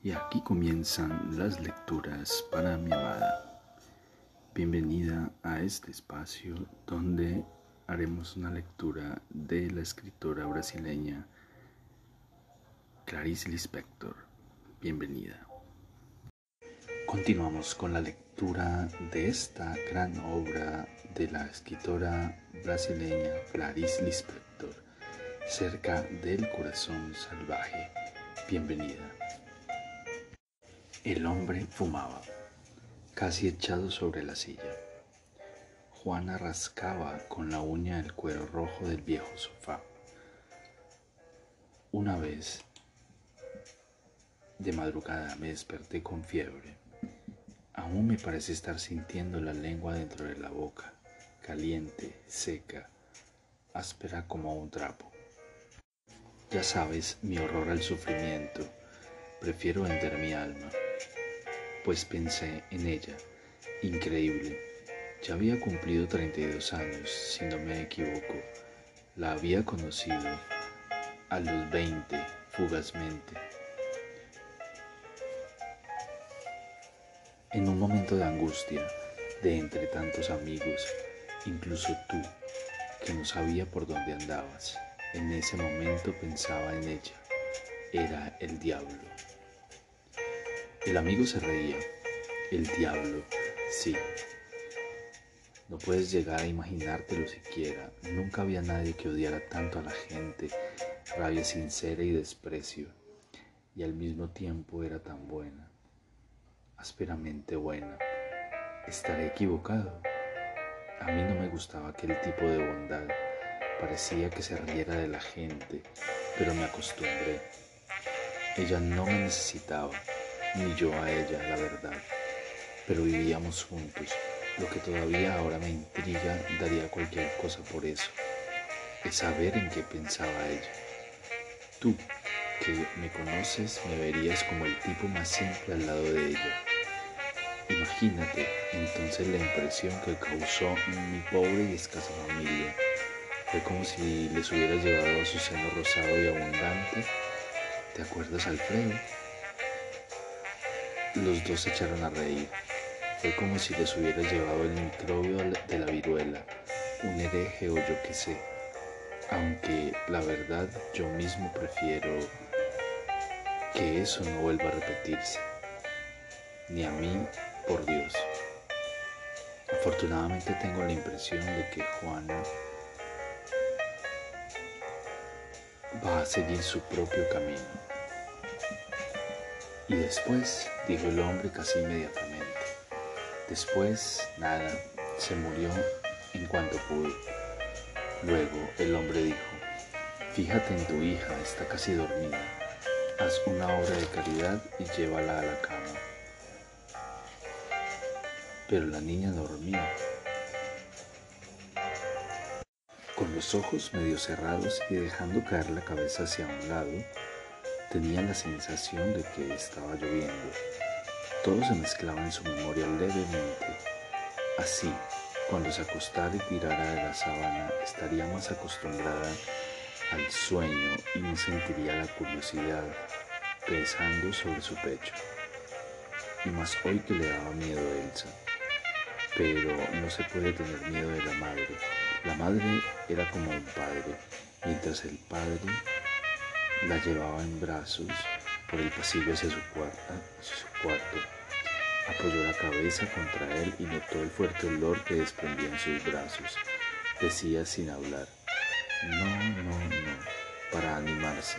Y aquí comienzan las lecturas para mi amada. Bienvenida a este espacio donde haremos una lectura de la escritora brasileña Clarice Lispector. Bienvenida. Continuamos con la lectura de esta gran obra de la escritora brasileña Clarice Lispector, Cerca del Corazón Salvaje. Bienvenida. El hombre fumaba, casi echado sobre la silla. Juana rascaba con la uña el cuero rojo del viejo sofá. Una vez, de madrugada, me desperté con fiebre. Aún me parece estar sintiendo la lengua dentro de la boca, caliente, seca, áspera como un trapo. Ya sabes mi horror al sufrimiento. Prefiero vender mi alma pues pensé en ella. Increíble. Ya había cumplido 32 años, si no me equivoco. La había conocido a los 20, fugazmente. En un momento de angustia, de entre tantos amigos, incluso tú, que no sabía por dónde andabas, en ese momento pensaba en ella. Era el diablo. El amigo se reía. El diablo, sí. No puedes llegar a imaginártelo siquiera. Nunca había nadie que odiara tanto a la gente, rabia sincera y desprecio. Y al mismo tiempo era tan buena, ásperamente buena. ¿Estaré equivocado? A mí no me gustaba aquel tipo de bondad. Parecía que se riera de la gente, pero me acostumbré. Ella no me necesitaba ni yo a ella, la verdad. Pero vivíamos juntos. Lo que todavía ahora me intriga, daría cualquier cosa por eso. Es saber en qué pensaba ella. Tú, que me conoces, me verías como el tipo más simple al lado de ella. Imagínate entonces la impresión que causó mi pobre y escasa familia. Fue como si les hubiera llevado a su seno rosado y abundante. ¿Te acuerdas, Alfredo? Los dos se echaron a reír. Fue como si les hubiera llevado el microbio de la viruela, un hereje o yo qué sé. Aunque la verdad yo mismo prefiero que eso no vuelva a repetirse. Ni a mí, por Dios. Afortunadamente tengo la impresión de que Juana va a seguir su propio camino. Y después, dijo el hombre casi inmediatamente. Después, nada, se murió en cuanto pudo. Luego el hombre dijo, fíjate en tu hija, está casi dormida. Haz una obra de caridad y llévala a la cama. Pero la niña dormía. Con los ojos medio cerrados y dejando caer la cabeza hacia un lado, Tenía la sensación de que estaba lloviendo. Todo se mezclaba en su memoria levemente. Así, cuando se acostara y tirara de la sábana, estaría más acostumbrada al sueño y no sentiría la curiosidad pesando sobre su pecho. Y más hoy que le daba miedo a Elsa. Pero no se puede tener miedo de la madre. La madre era como un padre, mientras el padre la llevaba en brazos por el pasillo hacia su, cuarto. Apoyó la cabeza contra él y notó el fuerte olor que desprendía en sus brazos. Decía sin hablar, no, no, no, para animarse.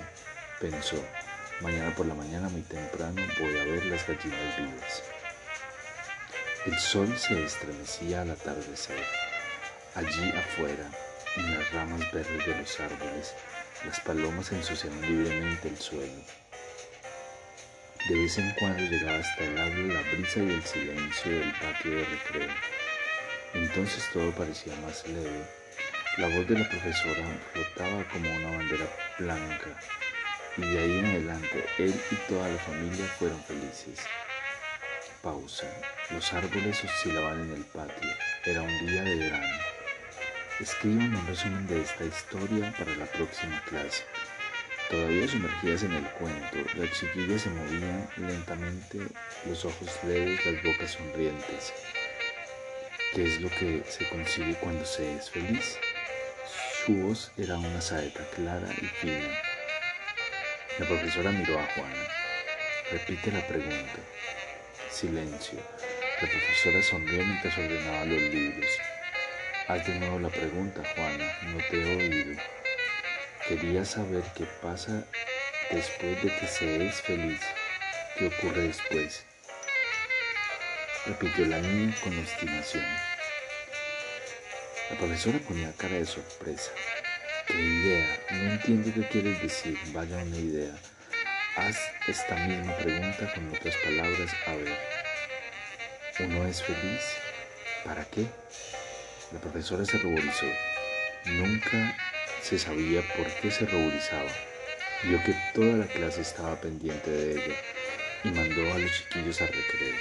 Pensó, mañana por la mañana muy temprano voy a ver las gallinas vivas. El sol se estremecía al atardecer. Allí afuera, en las ramas verdes de los árboles, las palomas ensuciaban libremente el suelo. De vez en cuando llegaba hasta el habla la brisa y el silencio del patio de recreo. Entonces todo parecía más leve. La voz de la profesora flotaba como una bandera blanca y de ahí en adelante él y toda la familia fueron felices. Pausa. Los árboles oscilaban en el patio. Era un día de verano. Escriban un resumen de esta historia para la próxima clase. Todavía sumergidas en el cuento, las chiquillas se movían lentamente, los ojos leves, las bocas sonrientes. ¿Qué es lo que se consigue cuando se es feliz? Su voz era una saeta clara y fina. La profesora miró a Juana. Repite la pregunta. Silencio. La profesora sonrió mientras ordenaba los libros. Haz de nuevo la pregunta, Juana. No te he oído. Quería saber qué pasa después de que se es feliz. ¿Qué ocurre después? Repitió la niña con obstinación. La profesora ponía cara de sorpresa. ¿Qué idea? No entiendo qué quieres decir. Vaya una idea. Haz esta misma pregunta con otras palabras. A ver. ¿Uno es feliz? ¿Para qué? La profesora se ruborizó. Nunca se sabía por qué se ruborizaba. Vio que toda la clase estaba pendiente de ella y mandó a los chiquillos a recreo.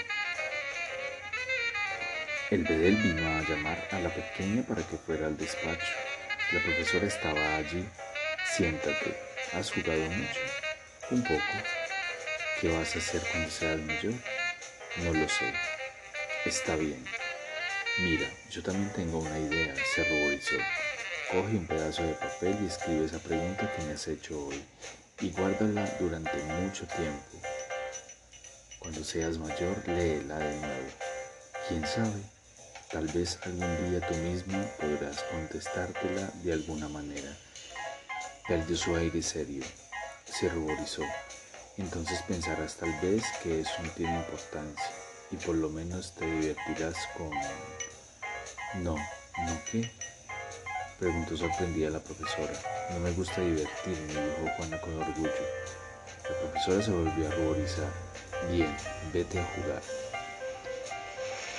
El bedel vino a llamar a la pequeña para que fuera al despacho. La profesora estaba allí. Siéntate. ¿Has jugado mucho? Un poco. ¿Qué vas a hacer cuando seas mayor? No lo sé. Está bien. Mira, yo también tengo una idea, se ruborizó. Coge un pedazo de papel y escribe esa pregunta que me has hecho hoy y guárdala durante mucho tiempo. Cuando seas mayor, léela de nuevo. ¿Quién sabe? Tal vez algún día tú mismo podrás contestártela de alguna manera. Perdió su aire serio, se ruborizó. Entonces pensarás tal vez que eso no tiene importancia y por lo menos te divertirás con... No, ¿no qué? Preguntó sorprendida la profesora. No me gusta divertirme, dijo Juana con orgullo. La profesora se volvió a ruborizar. Bien, vete a jugar.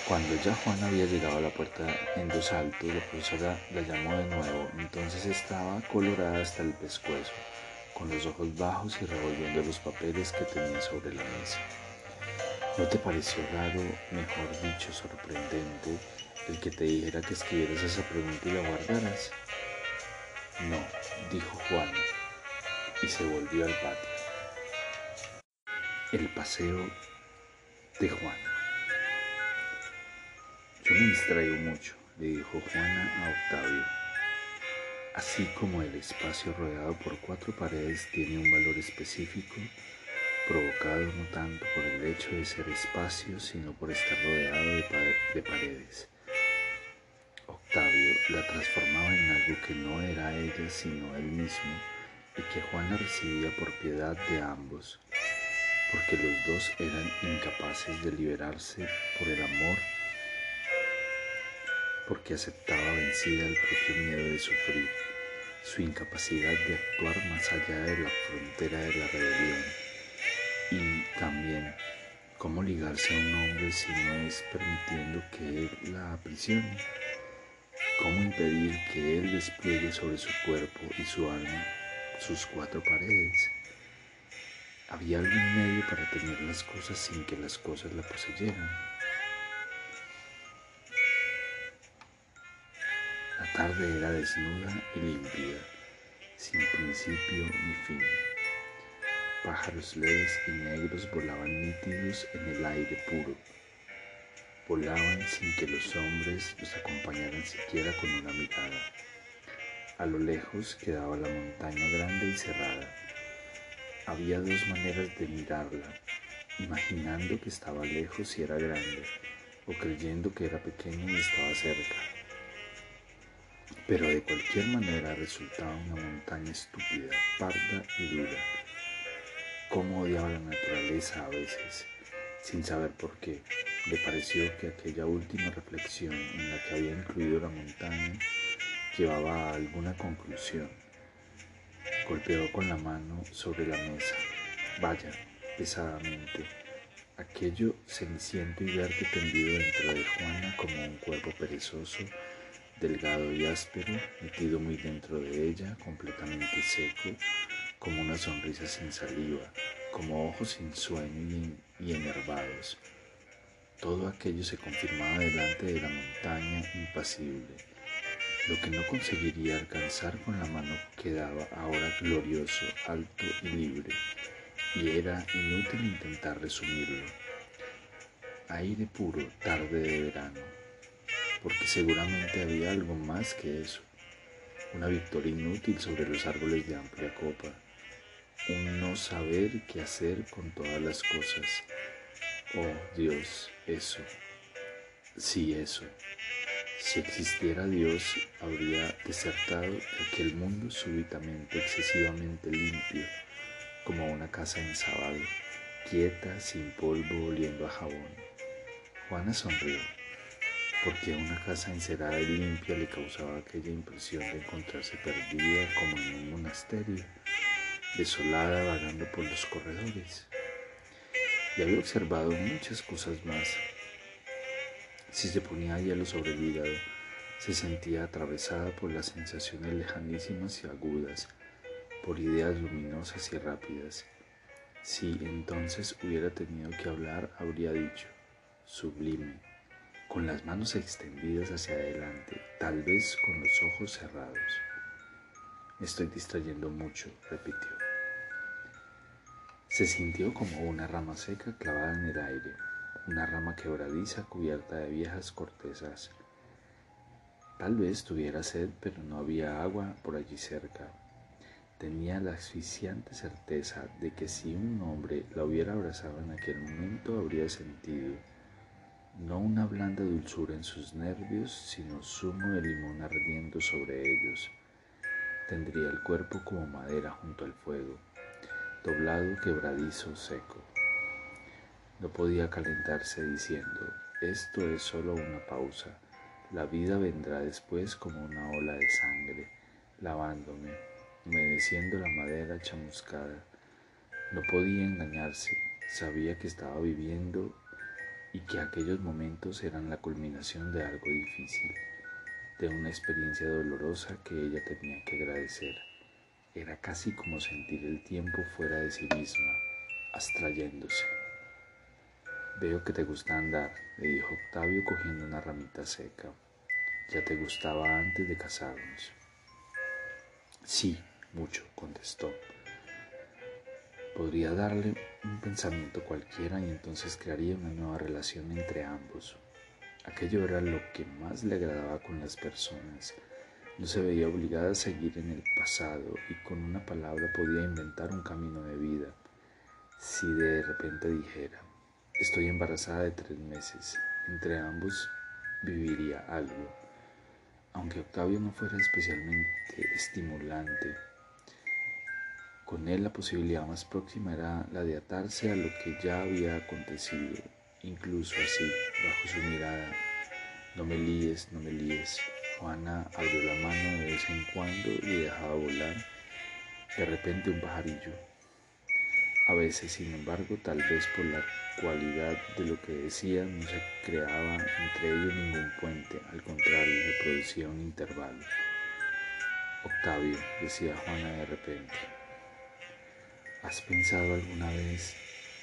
Cuando ya Juana había llegado a la puerta en dos saltos, la profesora la llamó de nuevo. Entonces estaba colorada hasta el pescuezo, con los ojos bajos y revolviendo los papeles que tenía sobre la mesa. ¿No te pareció raro, mejor dicho, sorprendente, el que te dijera que escribieras esa pregunta y la guardaras? No, dijo Juana, y se volvió al patio. El paseo de Juana. Yo me distraigo mucho, le dijo Juana a Octavio. Así como el espacio rodeado por cuatro paredes tiene un valor específico, provocado no tanto por el hecho de ser espacio, sino por estar rodeado de, de paredes. Octavio la transformaba en algo que no era ella sino él mismo y que Juana recibía por piedad de ambos, porque los dos eran incapaces de liberarse por el amor, porque aceptaba vencida el propio miedo de sufrir, su incapacidad de actuar más allá de la frontera de la rebelión y también cómo ligarse a un hombre si no es permitiendo que él la aprisione. ¿Cómo impedir que Él despliegue sobre su cuerpo y su alma sus cuatro paredes? ¿Había algún medio para tener las cosas sin que las cosas la poseyeran? La tarde era desnuda y límpida, sin principio ni fin. Pájaros leves y negros volaban nítidos en el aire puro volaban sin que los hombres los acompañaran siquiera con una mirada. A lo lejos quedaba la montaña grande y cerrada. Había dos maneras de mirarla, imaginando que estaba lejos y era grande, o creyendo que era pequeño y estaba cerca. Pero de cualquier manera resultaba una montaña estúpida, parda y dura. Cómo odiaba la naturaleza a veces, sin saber por qué. Le pareció que aquella última reflexión en la que había incluido la montaña llevaba a alguna conclusión. Golpeó con la mano sobre la mesa. Vaya, pesadamente. Aquello ceniciento y verde tendido dentro de Juana como un cuerpo perezoso, delgado y áspero, metido muy dentro de ella, completamente seco, como una sonrisa sin saliva, como ojos sin sueño y enervados. Todo aquello se confirmaba delante de la montaña impasible. Lo que no conseguiría alcanzar con la mano quedaba ahora glorioso, alto y libre, y era inútil intentar resumirlo. Aire puro, tarde de verano, porque seguramente había algo más que eso. Una victoria inútil sobre los árboles de amplia copa, un no saber qué hacer con todas las cosas. Oh Dios, eso. Sí, eso. Si existiera Dios, habría desertado de aquel mundo súbitamente excesivamente limpio, como una casa en sábado, quieta, sin polvo, oliendo a jabón. Juana sonrió, porque una casa encerada y limpia le causaba aquella impresión de encontrarse perdida como en un monasterio desolada vagando por los corredores. Y había observado muchas cosas más. Si se ponía hielo sobre el hígado, se sentía atravesada por las sensaciones lejanísimas y agudas, por ideas luminosas y rápidas. Si entonces hubiera tenido que hablar, habría dicho, sublime, con las manos extendidas hacia adelante, tal vez con los ojos cerrados. Me estoy distrayendo mucho, repitió. Se sintió como una rama seca clavada en el aire, una rama quebradiza cubierta de viejas cortezas. Tal vez tuviera sed, pero no había agua por allí cerca. Tenía la asfixiante certeza de que si un hombre la hubiera abrazado en aquel momento habría sentido no una blanda dulzura en sus nervios, sino zumo de limón ardiendo sobre ellos. Tendría el cuerpo como madera junto al fuego doblado, quebradizo, seco. No podía calentarse diciendo, esto es solo una pausa, la vida vendrá después como una ola de sangre, lavándome, humedeciendo la madera chamuscada. No podía engañarse, sabía que estaba viviendo y que aquellos momentos eran la culminación de algo difícil, de una experiencia dolorosa que ella tenía que agradecer. Era casi como sentir el tiempo fuera de sí misma, abstrayéndose. Veo que te gusta andar, le dijo Octavio cogiendo una ramita seca. Ya te gustaba antes de casarnos. Sí, mucho, contestó. Podría darle un pensamiento cualquiera y entonces crearía una nueva relación entre ambos. Aquello era lo que más le agradaba con las personas no se veía obligada a seguir en el pasado y con una palabra podía inventar un camino de vida. Si de repente dijera, estoy embarazada de tres meses, entre ambos viviría algo. Aunque Octavio no fuera especialmente estimulante, con él la posibilidad más próxima era la de atarse a lo que ya había acontecido, incluso así, bajo su mirada. No me líes, no me líes. Juana abrió la mano de vez en cuando y dejaba volar de repente un pajarillo. A veces, sin embargo, tal vez por la cualidad de lo que decía, no se creaba entre ellos ningún puente, al contrario, se producía un intervalo. Octavio, decía Juana de repente, ¿has pensado alguna vez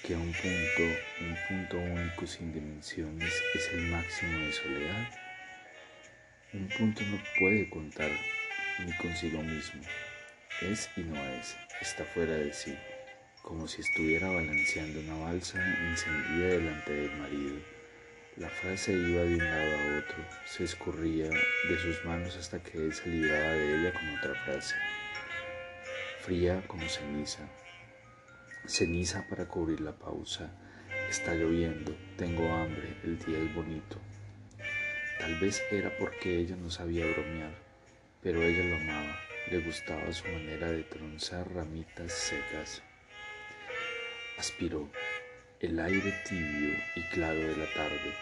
que un punto, un punto único sin dimensiones es el máximo de soledad? Un punto no puede contar ni consigo mismo. Es y no es, está fuera de sí, como si estuviera balanceando una balsa encendida delante del marido. La frase iba de un lado a otro, se escurría de sus manos hasta que él se libraba de ella con otra frase. Fría como ceniza. Ceniza para cubrir la pausa. Está lloviendo, tengo hambre, el día es bonito. Tal vez era porque ella no sabía bromear, pero ella lo amaba, le gustaba su manera de tronzar ramitas secas. Aspiró el aire tibio y claro de la tarde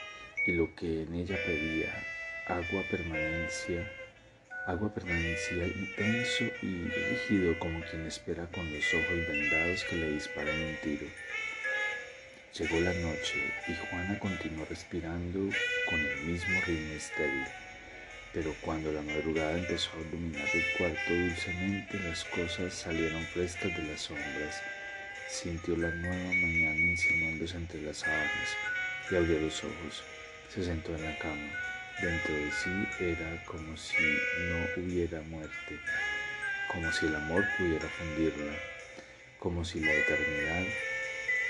y lo que en ella pedía, agua permanencia, agua permanecía intenso y rígido como quien espera con los ojos vendados que le disparen un tiro. Llegó la noche y Juana continuó respirando con el mismo ritmo estéril. Pero cuando la madrugada empezó a iluminar el cuarto dulcemente, las cosas salieron frescas de las sombras. Sintió la nueva mañana insinuándose entre las sábanas y abrió los ojos. Se sentó en la cama. Dentro de sí era como si no hubiera muerte, como si el amor pudiera fundirla, como si la eternidad